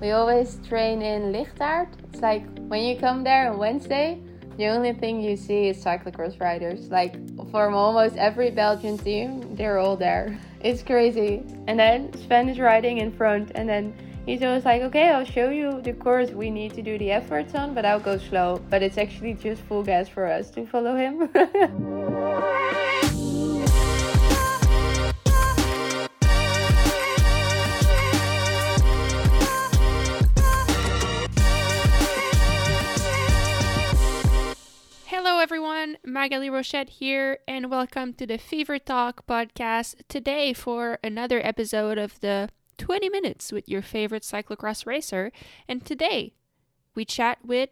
We always train in Lichtaart. It's like when you come there on Wednesday, the only thing you see is cyclocross riders. Like from almost every Belgian team, they're all there. It's crazy. And then Sven is riding in front, and then he's always like, okay, I'll show you the course we need to do the efforts on, but I'll go slow. But it's actually just full gas for us to follow him. Magali Rochette here, and welcome to the Fever Talk podcast today for another episode of the 20 minutes with your favorite cyclocross racer. And today we chat with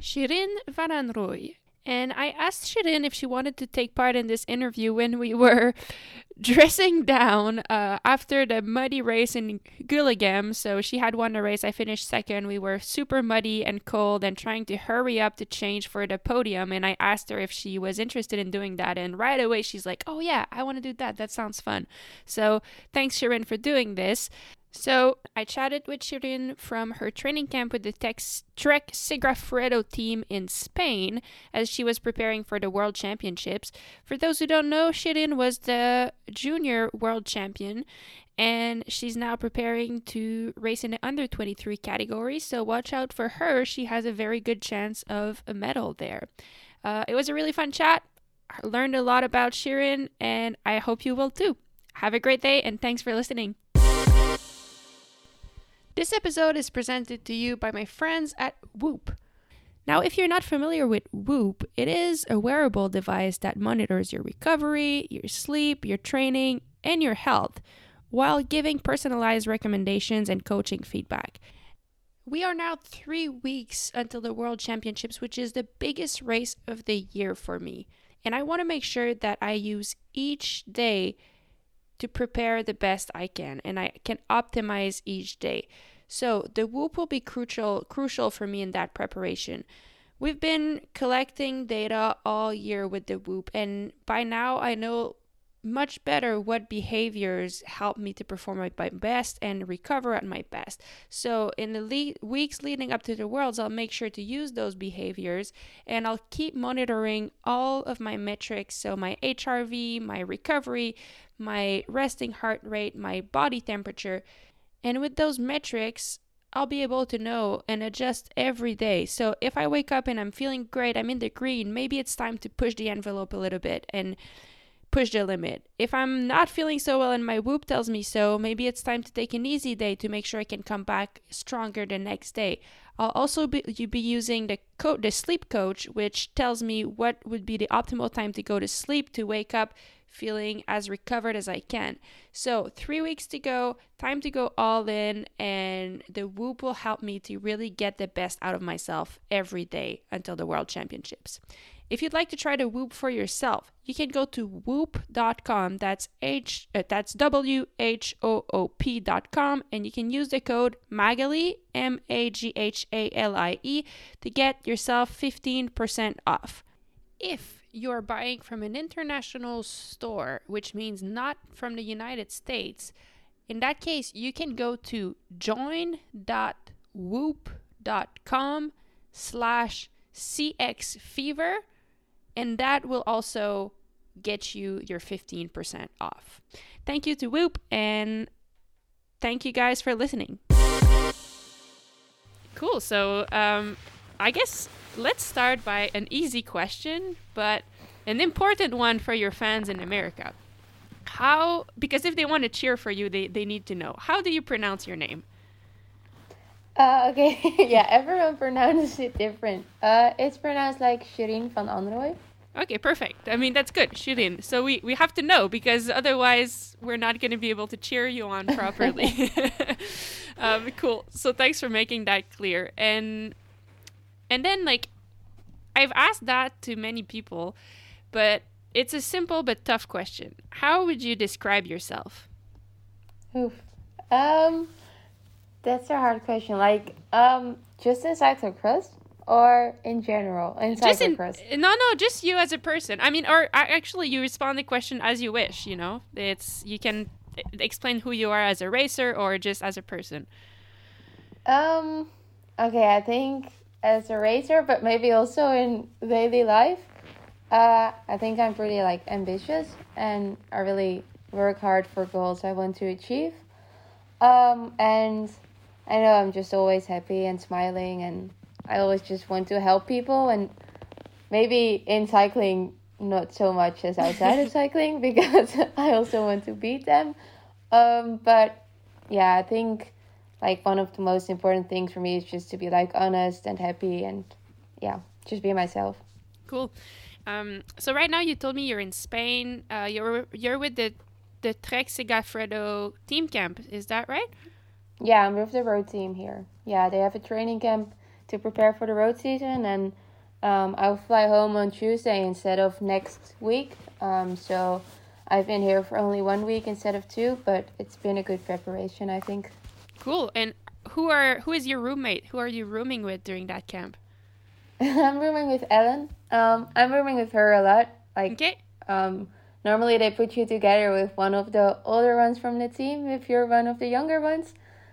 Shirin Van Anrooy. And I asked Shirin if she wanted to take part in this interview when we were dressing down uh, after the muddy race in Gullegem. So she had won the race. I finished second. We were super muddy and cold and trying to hurry up to change for the podium. And I asked her if she was interested in doing that. And right away, she's like, Oh, yeah, I want to do that. That sounds fun. So thanks, Shirin, for doing this. So I chatted with Shirin from her training camp with the Tex- Trek Segafredo team in Spain as she was preparing for the World Championships. For those who don't know, Shirin was the junior world champion and she's now preparing to race in the under 23 category. So watch out for her. She has a very good chance of a medal there. Uh, it was a really fun chat. I learned a lot about Shirin and I hope you will too. Have a great day and thanks for listening. This episode is presented to you by my friends at Whoop. Now, if you're not familiar with Whoop, it is a wearable device that monitors your recovery, your sleep, your training, and your health while giving personalized recommendations and coaching feedback. We are now three weeks until the World Championships, which is the biggest race of the year for me. And I want to make sure that I use each day to prepare the best I can and I can optimize each day. So the whoop will be crucial crucial for me in that preparation. We've been collecting data all year with the whoop and by now I know much better what behaviors help me to perform at my best and recover at my best. So, in the le- weeks leading up to the Worlds, I'll make sure to use those behaviors and I'll keep monitoring all of my metrics. So, my HRV, my recovery, my resting heart rate, my body temperature. And with those metrics, I'll be able to know and adjust every day. So if I wake up and I'm feeling great, I'm in the green, maybe it's time to push the envelope a little bit and push the limit. If I'm not feeling so well and my whoop tells me so, maybe it's time to take an easy day to make sure I can come back stronger the next day. I'll also be, you be using the co- the sleep coach, which tells me what would be the optimal time to go to sleep to wake up feeling as recovered as I can. So, three weeks to go, time to go all in, and the Whoop will help me to really get the best out of myself every day until the World Championships. If you'd like to try the Whoop for yourself, you can go to whoop.com. That's H uh, that's W H O O P.com and you can use the code Magali M A G H A L I E to get yourself 15% off. If you're buying from an international store, which means not from the United States, in that case, you can go to join.whoop.com slash cxfever, and that will also get you your 15% off. Thank you to Whoop, and thank you guys for listening. Cool. So, um, I guess let's start by an easy question, but an important one for your fans in America. How, because if they want to cheer for you, they, they need to know. How do you pronounce your name? Uh, okay, yeah, everyone pronounces it different. Uh, it's pronounced like Shirin van Anrooy. Okay, perfect. I mean, that's good, Shirin. So we, we have to know because otherwise we're not going to be able to cheer you on properly. um, cool. So thanks for making that clear. And and then like I've asked that to many people, but it's a simple but tough question. How would you describe yourself? Oof. Um, that's a hard question. Like, um, just in cyclocross or in general in Just in, cyclocross? no, no, just you as a person. I mean, or actually, you respond the question as you wish. You know, it's you can explain who you are as a racer or just as a person. Um, okay, I think as a racer, but maybe also in daily life, uh, I think I'm pretty like ambitious and I really work hard for goals I want to achieve. Um, and I know I'm just always happy and smiling, and I always just want to help people. And maybe in cycling, not so much as outside of cycling, because I also want to beat them. Um, but yeah, I think like one of the most important things for me is just to be like honest and happy, and yeah, just be myself. Cool. Um, so right now you told me you're in Spain. Uh, you're you're with the the Trek Segafredo team camp. Is that right? Yeah, I'm with the road team here. Yeah, they have a training camp to prepare for the road season, and um, I'll fly home on Tuesday instead of next week. Um, so I've been here for only one week instead of two, but it's been a good preparation, I think. Cool. And who are who is your roommate? Who are you rooming with during that camp? I'm rooming with Ellen. Um, I'm rooming with her a lot. Like, okay. um, normally they put you together with one of the older ones from the team if you're one of the younger ones.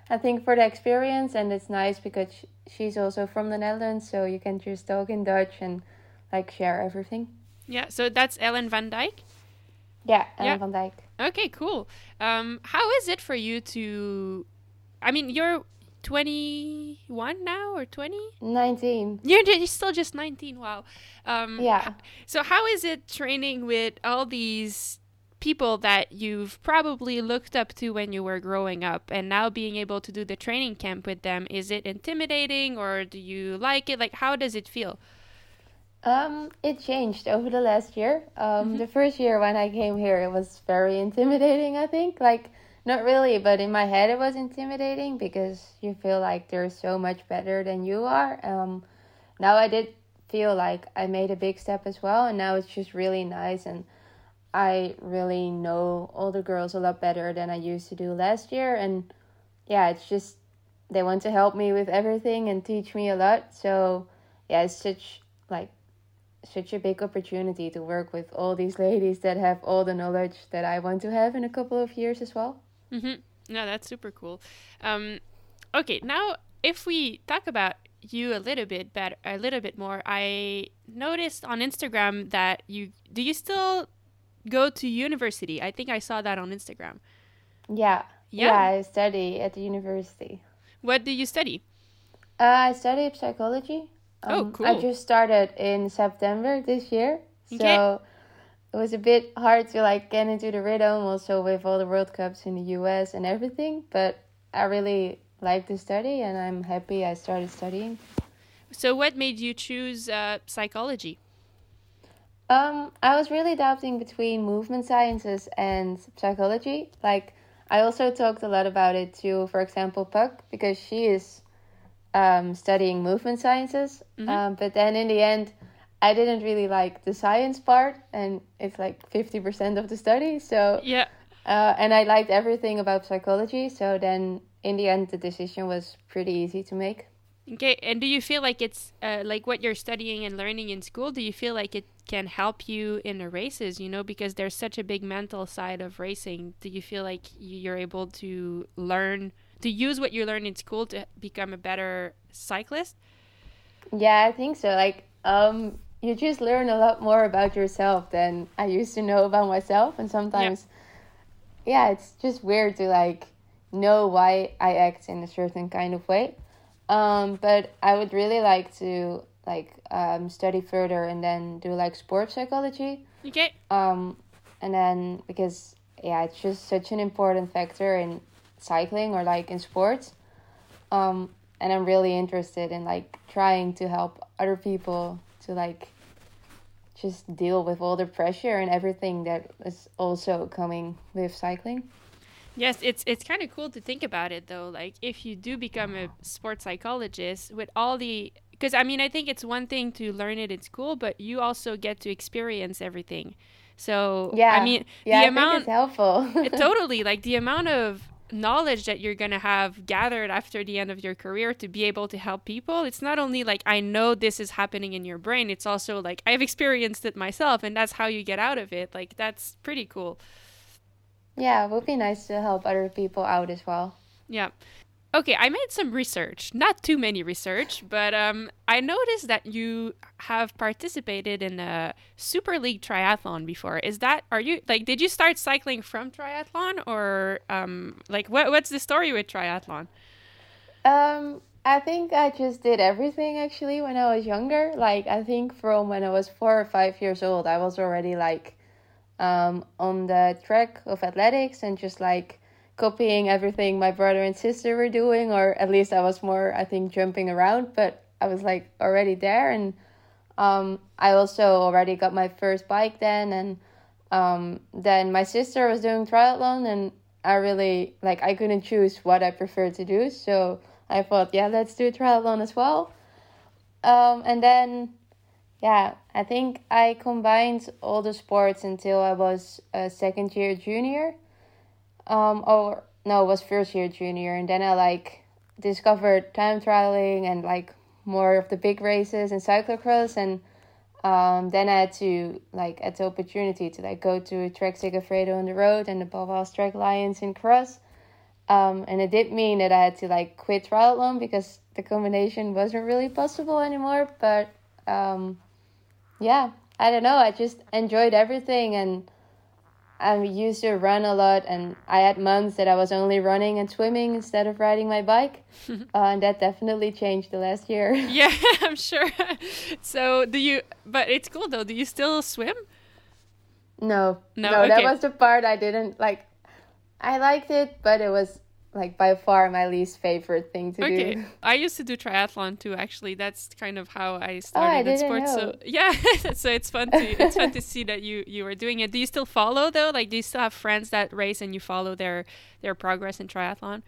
I think for the experience, and it's nice because she's also from the Netherlands, so you can just talk in Dutch and like share everything. Yeah, so that's Ellen van Dijk. Yeah, Ellen yeah. van Dijk. Okay, cool. Um, how is it for you to? I mean, you're 21 now or 20 19 you're, you're still just 19 wow. Um, yeah. so how is it training with all these people that you've probably looked up to when you were growing up and now being able to do the training camp with them is it intimidating or do you like it? Like how does it feel? Um it changed over the last year. Um mm-hmm. the first year when i came here it was very intimidating i think. Like not really, but in my head it was intimidating because you feel like they're so much better than you are. Um, now I did feel like I made a big step as well, and now it's just really nice, and I really know all the girls a lot better than I used to do last year, and yeah, it's just they want to help me with everything and teach me a lot. So yeah, it's such like such a big opportunity to work with all these ladies that have all the knowledge that I want to have in a couple of years as well. Mm-hmm. No, that's super cool. Um, okay, now if we talk about you a little bit better, a little bit more, I noticed on Instagram that you do you still go to university? I think I saw that on Instagram. Yeah. Yeah, yeah I study at the university. What do you study? Uh, I study psychology. Oh, um, oh, cool. I just started in September this year. Okay. It was a bit hard to like get into the rhythm also with all the World Cups in the US and everything, but I really like to study and I'm happy I started studying. So what made you choose uh, psychology? Um, I was really doubting between movement sciences and psychology. Like I also talked a lot about it to, for example, Puck because she is um, studying movement sciences. Mm-hmm. Um, but then in the end, I didn't really like the science part, and it's like 50% of the study. So, yeah. Uh, and I liked everything about psychology. So then in the end, the decision was pretty easy to make. Okay. And do you feel like it's uh, like what you're studying and learning in school? Do you feel like it can help you in the races, you know, because there's such a big mental side of racing? Do you feel like you're able to learn, to use what you learn in school to become a better cyclist? Yeah, I think so. Like, um, you just learn a lot more about yourself than I used to know about myself. And sometimes, yeah, yeah it's just weird to like know why I act in a certain kind of way. Um, but I would really like to like um, study further and then do like sports psychology. Okay. Um, and then because yeah, it's just such an important factor in cycling or like in sports. Um, and I'm really interested in like trying to help other people to like just deal with all the pressure and everything that is also coming with cycling. Yes, it's it's kind of cool to think about it though. Like if you do become a sports psychologist with all the because I mean I think it's one thing to learn it in school, but you also get to experience everything. So yeah, I mean yeah, the I amount it's helpful. totally like the amount of knowledge that you're going to have gathered after the end of your career to be able to help people. It's not only like i know this is happening in your brain it's also like i've experienced it myself and that's how you get out of it. Like that's pretty cool. Yeah it would be nice to help other people out as well. Yeah okay, I made some research, not too many research, but um, I noticed that you have participated in a Super League triathlon before. Is that are you like? Did you start cycling from triathlon, or um, like what what's the story with triathlon? Um, I think I just did everything actually when I was younger. Like I think from when I was four or five years old, I was already like um, on the track of athletics and just like copying everything my brother and sister were doing, or at least I was more, I think, jumping around, but I was like already there. And um, I also already got my first bike then. And um, then my sister was doing triathlon, and I really, like, I couldn't choose what I preferred to do. So I thought, yeah, let's do triathlon as well. Um, and then, yeah, I think I combined all the sports until I was a second year junior um or no it was first year junior and then i like discovered time trialing and like more of the big races and cyclocross and um, then I had to like had the opportunity to like go to Trek Segafredo on the road and the Baloise Trek Lions in cross. Um, and it did mean that I had to like quit triathlon because the combination wasn't really possible anymore. But um, yeah, I don't know. I just enjoyed everything and I used to run a lot, and I had months that I was only running and swimming instead of riding my bike, uh, and that definitely changed the last year. yeah, I'm sure. So, do you? But it's cool though. Do you still swim? No, No, no, that was the part I didn't like. I liked it, but it was like by far my least favorite thing to Okay, do. I used to do triathlon too. Actually, that's kind of how I Oh, I started in didn't sports. So yeah, so it's fun to it's fun to see that you you are doing it. Do you still follow though? Like, do you still have friends that race and you follow their their progress in triathlon?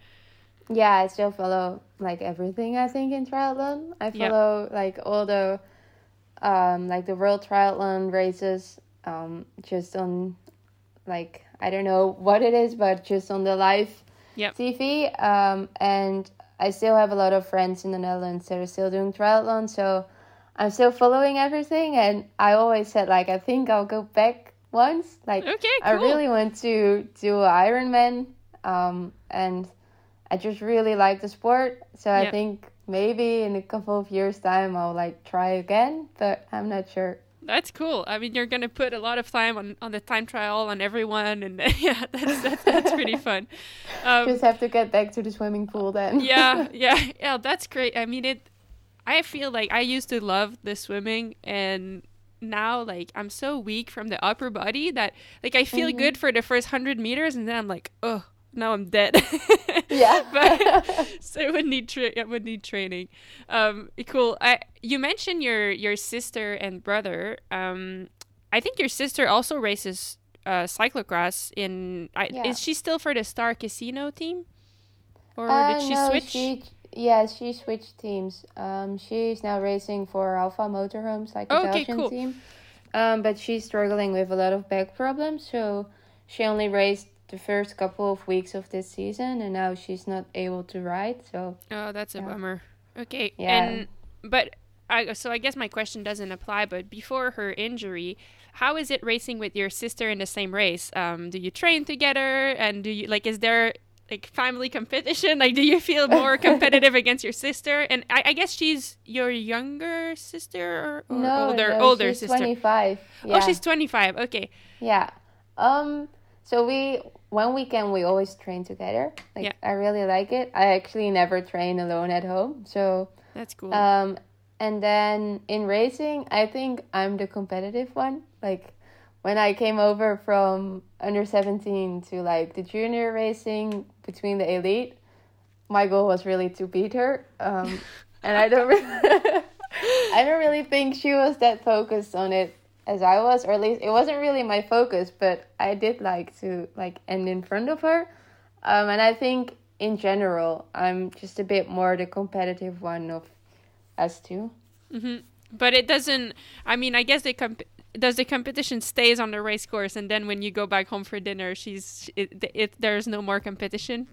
Yeah, I still follow like everything I think in triathlon. I follow like all the um like the world triathlon races um just on like I don't know what it is but just on the live Yep. TV um and I still have a lot of friends in the Netherlands that are still doing triathlon so I'm still following everything and I always said like I think I'll go back once like Okay, I really want to do Ironman um and I just really like the sport. So Yeah. I think maybe in a couple of years time I'll like try again, but I'm not sure. That's cool. I mean, you're gonna put a lot of time on, on the time trial on everyone, and yeah, that's that's, that's pretty fun. Um, Just have to get back to the swimming pool then. yeah, yeah, yeah. That's great. I mean, it. I feel like I used to love the swimming, and now like I'm so weak from the upper body that like I feel good for the first hundred meters, and then I'm like, oh, now I'm dead. Yeah. but so I would need tra- I would need training. Um, cool. I you mentioned your your sister and brother. Um, I think your sister also races uh, cyclocross. In I, Yeah. is she still for the Star Casino team, or Uh, did she no, switch? She, yeah, she switched teams. Um, she's now racing for Alpha Motorhomes, like a Okay, Belgian cool. team. Um, but she's struggling with a lot of back problems, so she only raced the first couple of weeks of this season, and now she's not able to ride. So Oh, that's a Yeah. bummer. Okay. Yeah. And but I so I guess my question doesn't apply, but before her injury, how is it racing with your sister in the same race? Um, do you train together and do you like is there like family competition? Like do you feel more competitive against your sister? And I, I guess she's your younger sister or, or no, older no, older she's sister. 25. Yeah. Oh, she's twenty five. Okay. Yeah. Um so we one weekend we always train together. Like Yeah. I really like it. I actually never train alone at home. So That's cool. um and then in racing, I think I'm the competitive one. Like when I came over from under 17 to like the junior racing between the elite, my goal was really to beat her. Um and I don't really I don't really think she was that focused on it as I was, or at least it wasn't really my focus. But I did like to like end in front of her, um, and I think in general I'm just a bit more the competitive one of us two. hmm But it doesn't. I mean, I guess the comp- does the competition stays on the race course, and then when you go back home for dinner, she's it, it there's no more competition.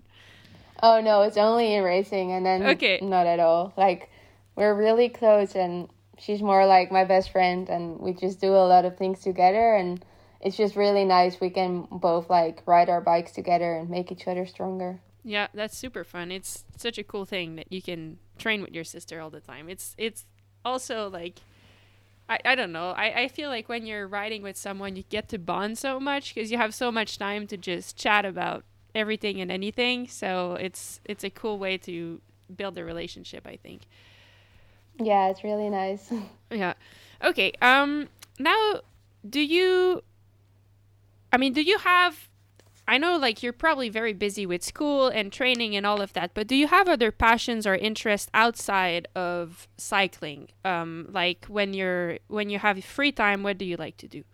Oh no, it's only in racing, and then Okay. not at all. Like we're really close, and she's more like my best friend, and we just do a lot of things together, and it's just really nice. We can both like ride our bikes together and make each other stronger. Yeah, that's super fun. It's such a cool thing that you can train with your sister all the time. It's it's also like I, I don't know. I, I feel like when you're riding with someone you get to bond so much because you have so much time to just chat about everything and anything. So it's it's a cool way to build a relationship, I think. Yeah, it's really nice. Yeah. Okay. Um now do you I mean, do you have I know like you're probably very busy with school and training and all of that, but do you have other passions or interests outside of cycling? Um like when you're when you have free time, what do you like to do?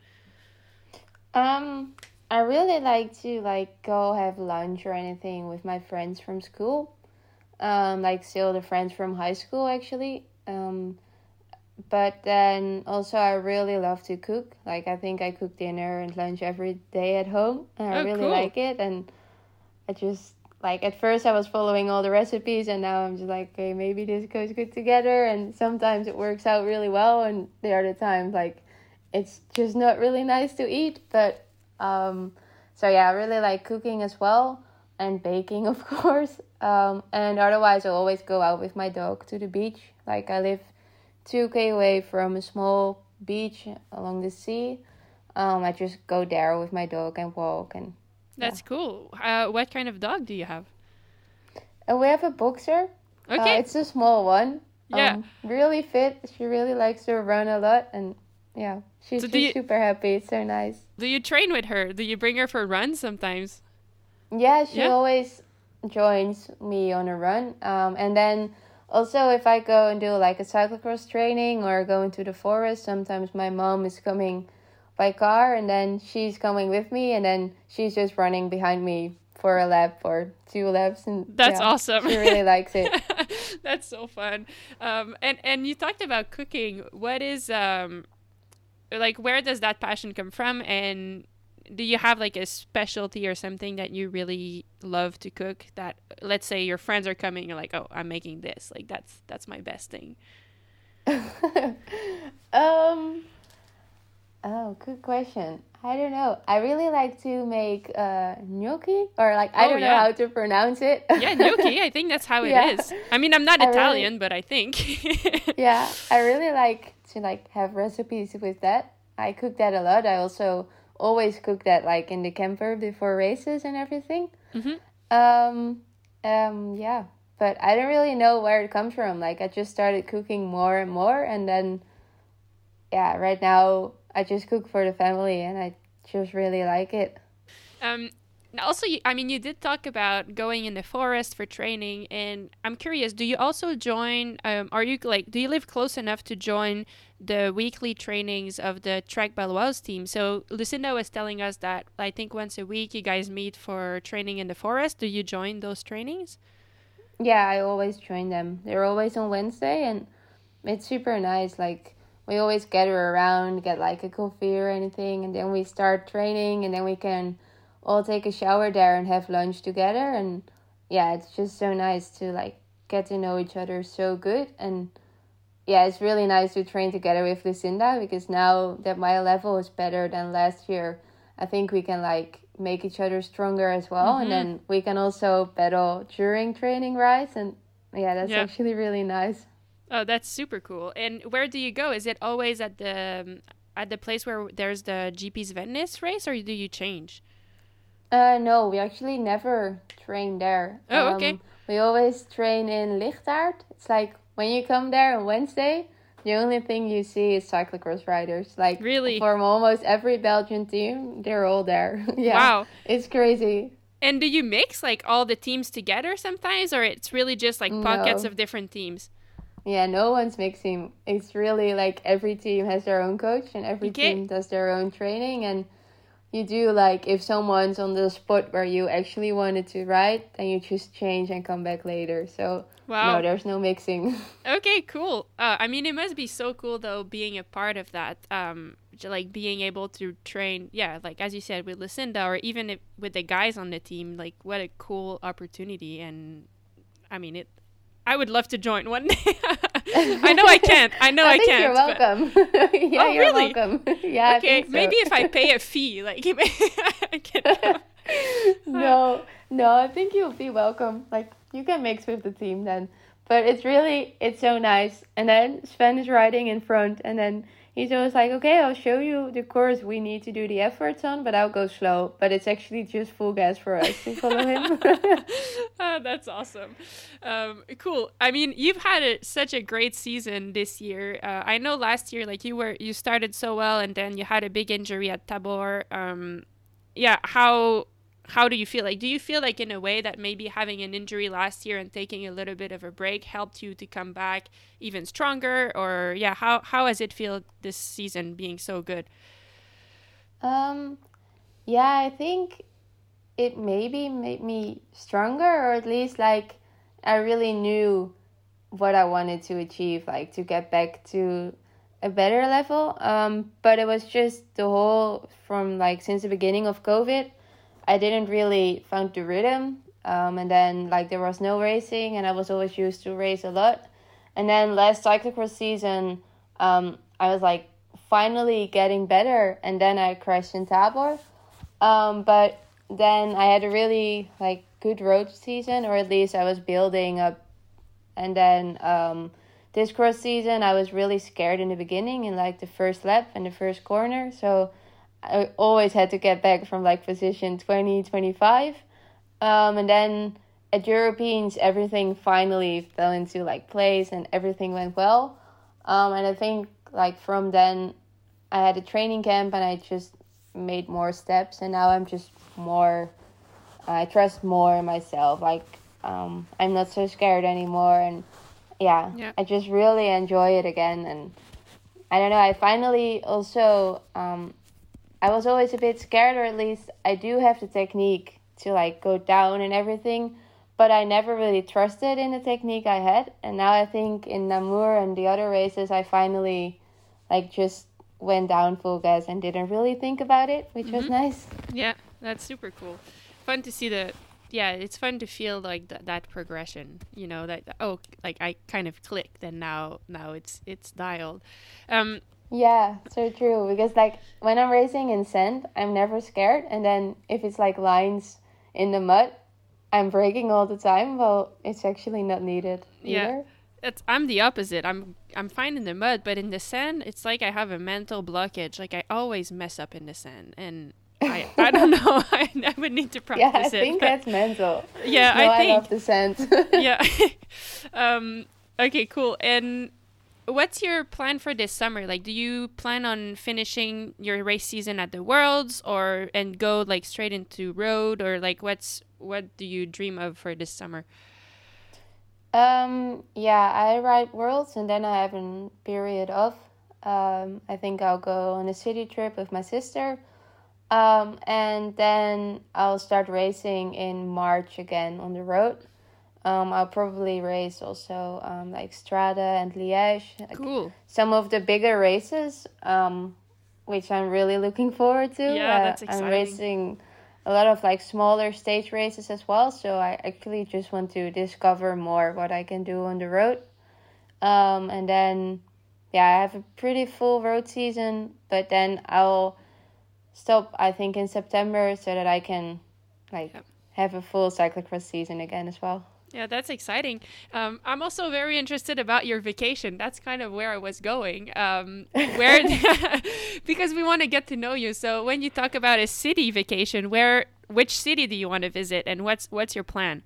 Um, I really like to like go have lunch or anything with my friends from school. Um, like still the friends from high school actually. Um, but then also I really love to cook. Like I think I cook dinner and lunch every day at home, and I Oh, really cool. like it. And I just like at first I was following all the recipes, and now I'm just like, okay, maybe this goes good together. And sometimes it works out really well, and there are the other times like it's just not really nice to eat. But um, so yeah, I really like cooking as well and baking, of course. Um, and otherwise, I always go out with my dog to the beach. Like I live 2k away from a small beach along the sea. Um, I just go there with my dog and walk. And, That's cool. Uh, what kind of dog do you have? and we have a boxer. Uh, Okay. it's a small one. Yeah. Um, really fit. She really likes to run a lot. And yeah, she's So do you- super happy. It's so nice. do you train with her? Do you bring her for runs sometimes? Yeah, she Yeah? always joins me on a run. Um, and then also if I go and do like a cyclocross training or go into the forest, sometimes my mom is coming by car and then she's coming with me and then she's just running behind me for a lap or two laps and That's yeah, awesome. She really likes it. That's so fun. Um, and and you talked about cooking. What is um, like where does that passion come from? And do you have like a specialty or something that you really love to cook? That let's say your friends are coming, you're like, oh, I'm making this. Like that's that's my best thing. um oh good question i don't know i really like to make uh gnocchi or like i Oh, don't know how to pronounce it Yeah, gnocchi. I think that's how it is. Yeah. I mean, I'm not I really- Italian, but I think. yeah i really like to like have recipes with that i cook that a lot i also always cook that like in the camper before races and everything. Mhm. um um yeah. But i don't really know where it comes from. Like i just started cooking more and more and then yeah right now i just cook for the family and i just really like it. Um, also, I mean, you did talk about going in the forest for training, and I'm curious. Do you also join? Um, are you like? Do you live close enough to join the weekly trainings of the Trek Baloise team? So Lucinda was telling us that I think once a week you guys meet for training in the forest. Do you join those trainings? Yeah, I always join them. They're always on Wednesday, and it's super nice. Like we always gather around, get like a coffee or anything, and then we start training, and then we can all take a shower there and have lunch together. And yeah, it's just so nice to like get to know each other so good. And yeah, it's really nice to train together with Lucinda because now that my level is better than last year, I think we can like make each other stronger as well. And then we can also battle during training rides. And yeah, that's Yeah. actually really nice. Oh, that's super cool. And where do you go? Is it always at the um, at the place where there's the GP Sven Nys race, or do you change? Uh, no, we actually never train there. Oh, okay. Um, we always train in Lichtaart. It's like when you come there on Wednesday, the only thing you see is cyclocross riders. Like Really? from almost every Belgian team, they're all there. yeah, Wow. it's crazy. And do you mix like all the teams together sometimes, or it's really just like pockets No. of different teams? Yeah, no one's mixing. It's really like every team has their own coach and every Okay. team does their own training and you do like if someone's on the spot where you actually wanted to ride, then you just change and come back later. So Wow. no, there's no mixing. Okay, cool. Uh, I mean, it must be so cool though, being a part of that. Um, like being able to train, yeah, like as you said with Lucinda, or even if, with the guys on the team. Like, what a cool opportunity! And I mean, it. I would love to join one day. I know I can't. I know I, think can't. You're but- welcome. yeah, Oh, you're really? welcome. yeah. I okay, so. maybe if I pay a fee, like I can. no, no, I think you'll be welcome. Like you can mix with the team then. But it's really it's so nice. And then Sven is riding in front and then he's always like, Okay, I'll show you the course we need to do the efforts on, but I'll go slow. But it's actually just full gas for us to follow him. uh, that's awesome. Um, cool. I mean, you've had a, such a great season this year. Uh, I know last year, like you were, you started so well, and then you had a big injury at Tabor. Um, yeah, how how do you feel? Like, do you feel like in a way that maybe having an injury last year and taking a little bit of a break helped you to come back even stronger? Or yeah, how how has it feel this season being so good? Um, yeah, I think it maybe made me stronger, or at least like I really knew what I wanted to achieve, like to get back to a better level. Um, but it was just the whole from like since the beginning of COVID I didn't really find the rhythm. Um, and then like there was no racing, and I was always used to race a lot. And then last cyclocross season, um, I was like finally getting better, and then I crashed in Tabor. Um, but then I had a really like good road season, or at least I was building up. And then um, this cross season, I was really scared in the beginning, in like the first lap and the first corner. So I always had to get back from like position 20, 25. Um, and then at Europeans, everything finally fell into like place and everything went well. Um, and I think like from then, I had a training camp and I just made more steps. And now I'm just more, I trust more in myself. Like um, I'm not so scared anymore. And yeah, yeah, I just really enjoy it again. And I don't know, I finally also um, I was always a bit scared, or at least I do have the technique to like go down and everything, but I never really trusted in the technique I had. And now I think in Namur and the other races, I finally like just went down full gas and didn't really think about it, which mm-hmm. was nice. Yeah, that's super cool. Fun to see the yeah, it's fun to feel like th- that progression. You know that oh, like I kind of clicked, and now now it's it's dialed. Um, yeah, so true. Because like when I'm racing in sand, I'm never scared, and then if it's like lines in the mud, I'm braking all the time. Well, it's actually not needed. Yeah, either. it's I'm the opposite. I'm I'm fine in the mud, but in the sand, it's like I have a mental blockage. Like I always mess up in the sand, and I, I don't know. I, I would need to practice it. yeah, I think that's mental. Yeah, no, I think. I love the sand. yeah. um. Okay. Cool. And what's your plan for this summer? Like, do you plan on finishing your race season at the Worlds, or and go like straight into road, or like what's what do you dream of for this summer? Um, yeah, I ride Worlds, and then I have a period off. Um, I think I'll go on a city trip with my sister. Um, and then I'll start racing in March again on the road. Um, I'll probably race also um, like Strada and Liège. Cool. Some of the bigger races, um, which I'm really looking forward to. Yeah, uh, that's exciting. I'm racing a lot of like smaller stage races as well. So I actually just want to discover more what I can do on the road. Um, and then, yeah, I have a pretty full road season, but then I'll stop, I think, in September so that I can like have a full cyclocross season again as well. Yeah, that's exciting. Um, I'm also very interested about your vacation. That's kind of where I was going. Um, where, because we want to get to know you. So when you talk about a city vacation, where, which city do you want to visit, and what's what's your plan?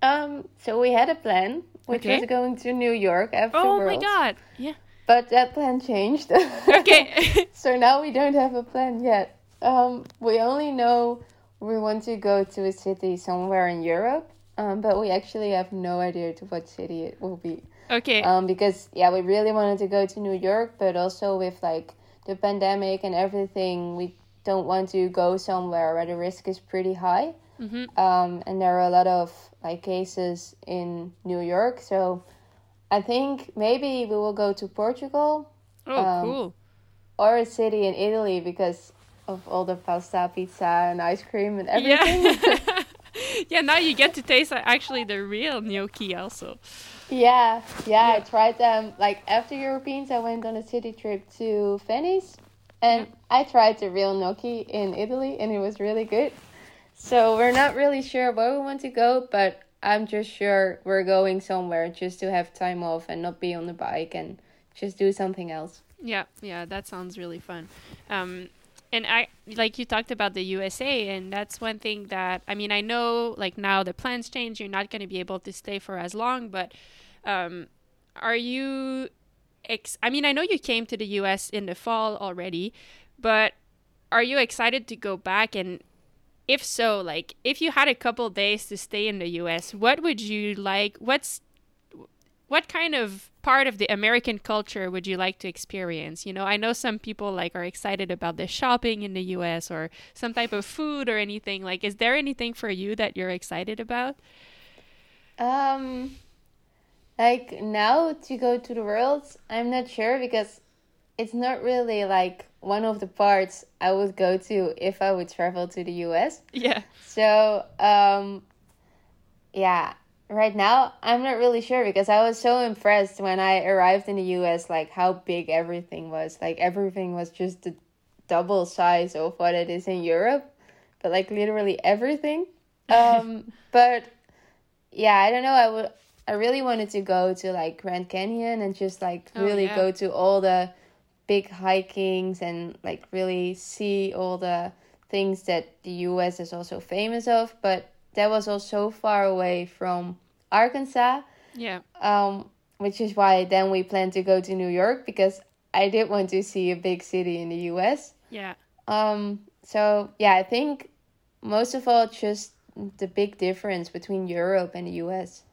Um, so we had a plan, which okay. was going to New York after. Oh my god! Yeah. But that plan changed. okay. so now we don't have a plan yet. Um, we only know we want to go to a city somewhere in Europe um, but we actually have no idea to what city it will be. Okay. Um, because yeah, we really wanted to go to New York, but also with like the pandemic and everything, we don't want to go somewhere where the risk is pretty high. Mm-hmm. Um, and there are a lot of like cases in New York, so I think maybe we will go to Portugal. Oh, um, cool. Or a city in Italy because of all the pasta, pizza, and ice cream and everything. Yeah. yeah, now you get to taste actually the real gnocchi also. Yeah, yeah, yeah, I tried them. Like after Europeans, I went on a city trip to Venice, and yeah. I tried the real gnocchi in Italy, and it was really good. So we're not really sure where we want to go, but I'm just sure we're going somewhere just to have time off and not be on the bike and just do something else. Yeah, yeah, that sounds really fun. Um, and I like you talked about the USA, and that's one thing that I mean I know like now the plans change. You're not going to be able to stay for as long, but um, are you? Ex- I mean, I know you came to the US in the fall already, but are you excited to go back? And if so, like if you had a couple days to stay in the US, what would you like? What's what kind of part of the American culture would you like to experience? You know, I know some people like are excited about the shopping in the US or some type of food or anything. Like is there anything for you that you're excited about? Um like now to go to the world, I'm not sure because it's not really like one of the parts I would go to if I would travel to the US. Yeah. So, um yeah, right now i'm not really sure because i was so impressed when i arrived in the us like how big everything was. Like everything was just the double size of what it is in europe but like literally everything. Um but yeah i don't know. I would i really wanted to go to like grand canyon and just like Oh, really yeah. go to all the big hikings and like really see all the things that the us is also famous of but that was all so far away from Arkansas, Yeah. um, which is why then we planned to go to New York because I did want to see a big city in the US. Yeah. Um, so yeah, I think most of all just the big difference between Europe and the US.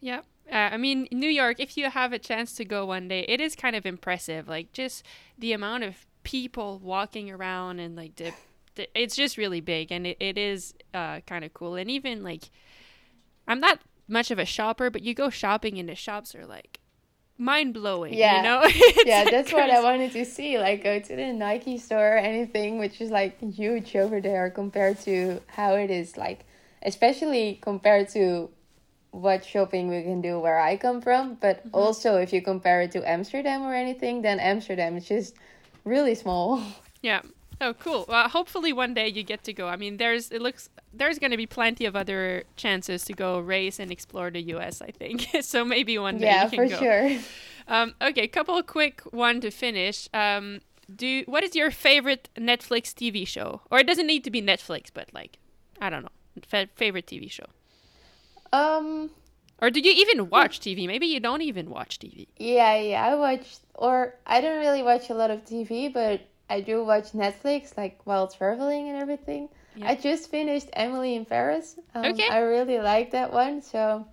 Yeah. Uh, I mean, New York, if you have a chance to go one day, it is kind of impressive. Like, just the amount of people walking around and, like, the, the it's just really big and it, it is uh, kind of cool. And even, like, I'm not much of a shopper, but you go shopping and the shops are, like, mind blowing. Yeah. You know? Yeah, that's what I wanted to see. Like go to the Nike store or anything, which is like huge over there compared to how it is like, especially compared to what shopping we can do where I come from. But Mm-hmm. also, if you compare it to Amsterdam or anything, then Amsterdam is just really small. Yeah. Oh, cool. Well, hopefully one day you get to go. I mean, there's it looks there's going to be plenty of other chances to go race and explore the U.S. I think so. Maybe one day yeah, you can for go. sure. Um, okay, couple of quick one to finish. Um, do what is your favorite Netflix TV show? Or it doesn't need to be Netflix, but like I don't know, fa- favorite TV show. Um. Or do you even watch TV? Maybe you don't even watch TV. Yeah, yeah, I watch, or I don't really watch a lot of TV, but I do watch Netflix, like while traveling and everything. Yeah. I just finished Emily in Paris. Um, Okay. I really like that one, so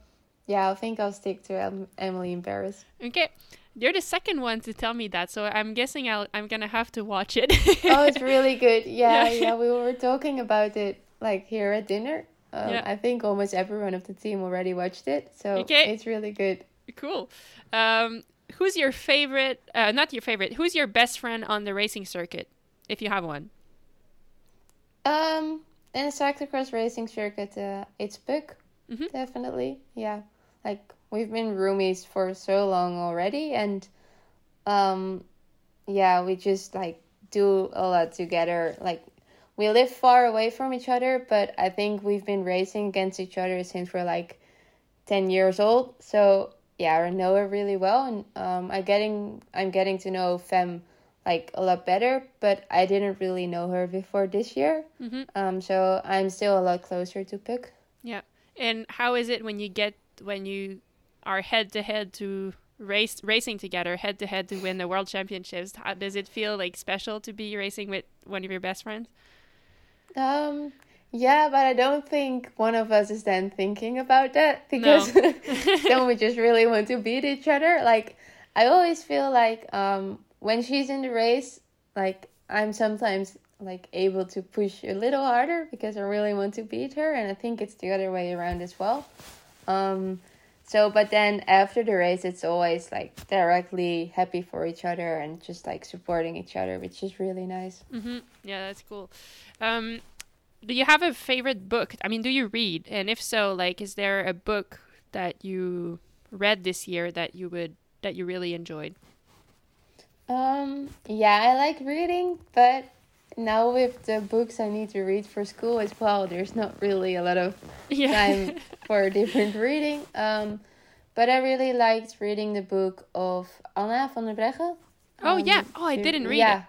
yeah, I think I'll stick to em- Emily in Paris. Okay, you're the second one to tell me that, so I'm guessing I'll, I'm gonna have to watch it. oh, it's really good. Yeah, Yeah. yeah, we were talking about it like here at dinner. Um, Yeah. I think almost everyone of the team already watched it, so Okay. it's really good. cool. Um, who's your favorite? Uh, not your favorite. Who's your best friend on the racing circuit, if you have one? Um, in a cyclocross racing circuit, uh, it's Puck, Mhm. definitely. Yeah, like we've been roomies for so long already, and um, yeah, we just like do a lot together. Like we live far away from each other, but I think we've been racing against each other since we're like ten years old. So yeah, I know her really well, and um, I getting I'm getting to know Fem like a lot better, but I didn't really know her before this year. Mhm. Um, so I'm still a lot closer to Puck. Yeah. And how is it when you get when you are head to head to race racing together, head to head to win the world championships? How does it feel like special to be racing with one of your best friends? Um, yeah, but I don't think one of us is then thinking about that because then we just really want to beat each other. Like I always feel like um when she's in the race, like I'm sometimes like able to push a little harder because I really want to beat her and I think it's the other way around as well. Um so but then after the race it's always like directly happy for each other and just like supporting each other, which is really nice. hmm Yeah, that's cool. Um, do you have a favorite book? I mean, do you read? And if so, like, is there a book that you read this year that you would that you really enjoyed? Um, yeah, I like reading, but now with the books I need to read for school as well, there's not really a lot of Yeah. time for different reading. Um, but I really liked reading the book of Anna van der Breggen. Oh, Um, yeah. Oh, I didn't read yeah. it.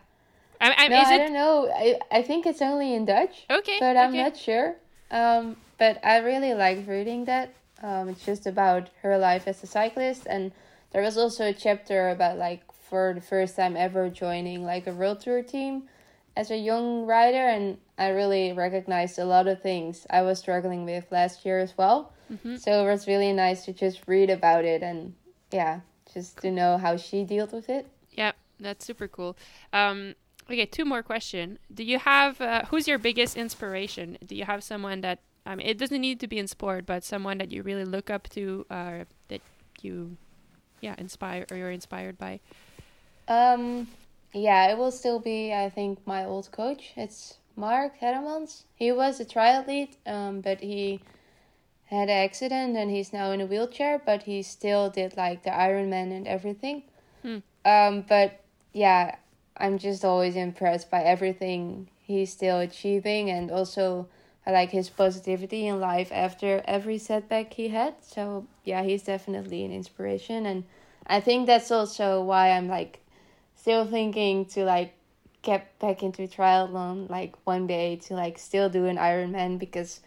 I, I, No, I it don't know. I, I think it's only in Dutch, okay? but I'm okay. not sure. Um, but I really liked reading that. Um, it's just about her life as a cyclist, and there was also a chapter about like for the first time ever joining like a world tour team as a young rider, and I really recognized a lot of things I was struggling with last year as well. Mhm. So it was really nice to just read about it and yeah, just to know how she dealt with it. Yeah, that's super cool. Um, okay, two more question. Do you have uh, who's your biggest inspiration? Do you have someone that I mean, it doesn't need to be in sport, but someone that you really look up to, uh, that you, yeah, inspire or you're inspired by? Um, yeah, it will still be, I think, my old coach. It's Mark Hedemans. He was a triathlete, um, but he had an accident and he's now in a wheelchair, but he still did like the Ironman and everything. Hmm. Um, but yeah, I'm just always impressed by everything he's still achieving and also I like his positivity in life after every setback he had. So yeah, he's definitely an inspiration and I think that's also why I'm like still thinking to like get back into triathlon like one day to like still do an Ironman because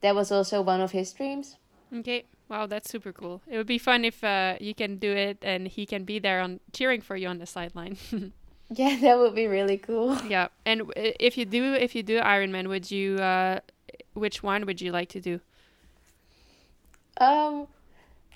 that was also one of his dreams. Okay. Wow, that's super cool. It would be fun if uh, you can do it and he can be there on cheering for you on the sideline. Yeah, that would be really cool. yeah, and if you do if you do Ironman, would you uh, which one would you like to do? Um,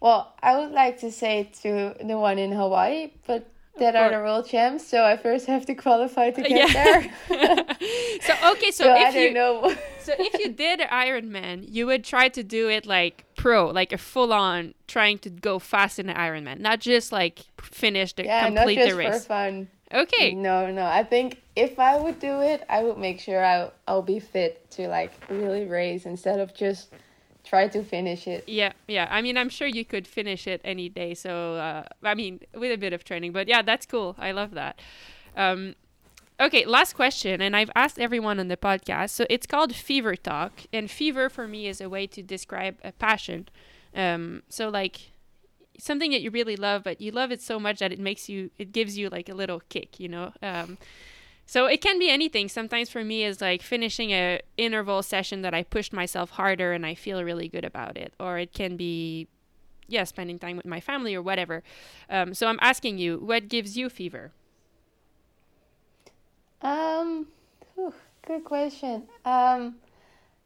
well, I would like to say to the one in Hawaii, but that are the world champs, so I first have to qualify to get Yeah. there. so okay, so, So, I if don't you know. so if you did Ironman, you would try to do it like pro, like a full on trying to go fast in the Ironman, not just like finish the yeah, not complete just the for race. fun. Okay. No, no. I think if I would do it, I would make sure I I'll be fit to like really race instead of just try to finish it. Yeah, yeah. I mean, I'm sure you could finish it any day. So, uh, I mean, with a bit of training. But yeah, that's cool. I love that. Um, okay, last question. And I've asked everyone on the podcast. So it's called Fever Talk. And fever for me is a way to describe a passion. Um, so, like, something that you really love, but you love it so much that it makes you, it gives you like a little kick, you know? Um, so it can be anything. Sometimes for me is like finishing a interval session that I pushed myself harder and I feel really good about it. Or it can be yeah, spending time with my family or whatever. Um, so I'm asking you, what gives you fever? Um, whew, good question. Um,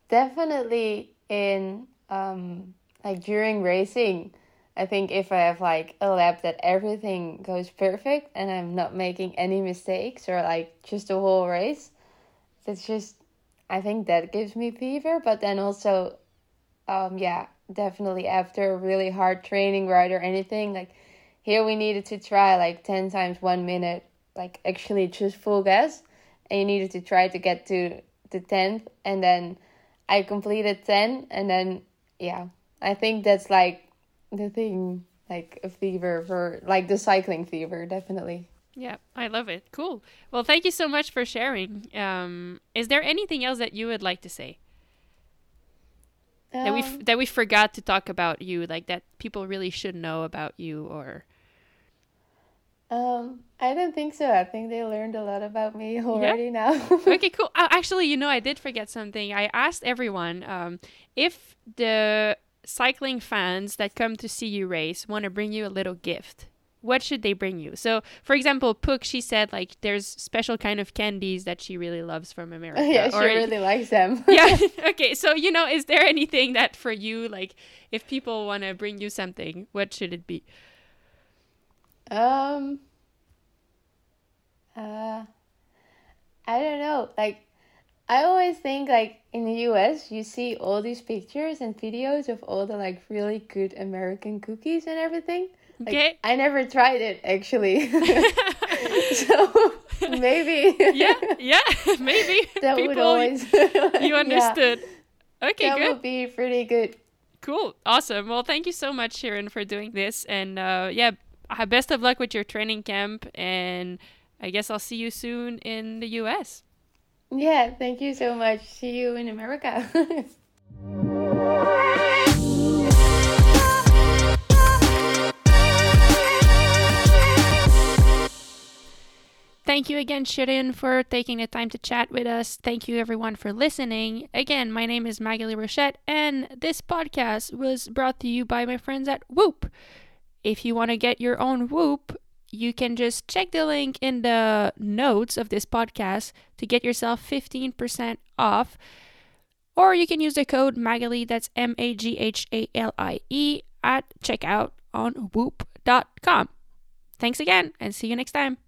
definitely in um like during racing, I think if I have like a lap that everything goes perfect and I'm not making any mistakes or like just the whole race, that's just I think that gives me fever. But then also, um, yeah, definitely after a really hard training ride or anything, like here we needed to try like ten times one minute, like actually just full gas, and you needed to try to get to the tenth, and then I completed ten, and then yeah, I think that's like the thing, like a fever for like the cycling fever, definitely. Yeah, I love it. Cool. Well, thank you so much for sharing. Um, is there anything else that you would like to say that we Um, f- that we forgot to talk about you, like that people really should know about you, or Um, I don't think so. I think they learned a lot about me already now. okay, cool. Oh, actually, you know, I did forget something. I asked everyone um, if the cycling fans that come to see you race want to bring you a little gift. What should they bring you? So, for example, Puck, she said like there's special kind of candies that she really loves from America. yeah, she or- really likes them. yeah. okay. So you know, is there anything that for you, like, if people want to bring you something, what should it be? Um. Uh, I don't know. Like, I always think like in the U.S. you see all these pictures and videos of all the like really good American cookies and everything. Like, Okay. I never tried it actually. so maybe. yeah. Yeah. Maybe that would always. you understood. Okay. Good. That good. would be pretty good. Cool. Awesome. Well, thank you so much, Sharon, for doing this. And uh, yeah, uh, best of luck with your training camp. And I guess I'll see you soon in the US. Yeah, thank you so much. See you in America. Thank you again, Shirin, for taking the time to chat with us. Thank you, everyone, for listening. Again, my name is Maghalie Rochette, and this podcast was brought to you by my friends at Whoop. If you want to get your own Whoop, you can just check the link in the notes of this podcast to get yourself 15% off. Or you can use the code Maghalie, that's M A G H A L I E, at checkout on whoop.com. Thanks again, and see you next time.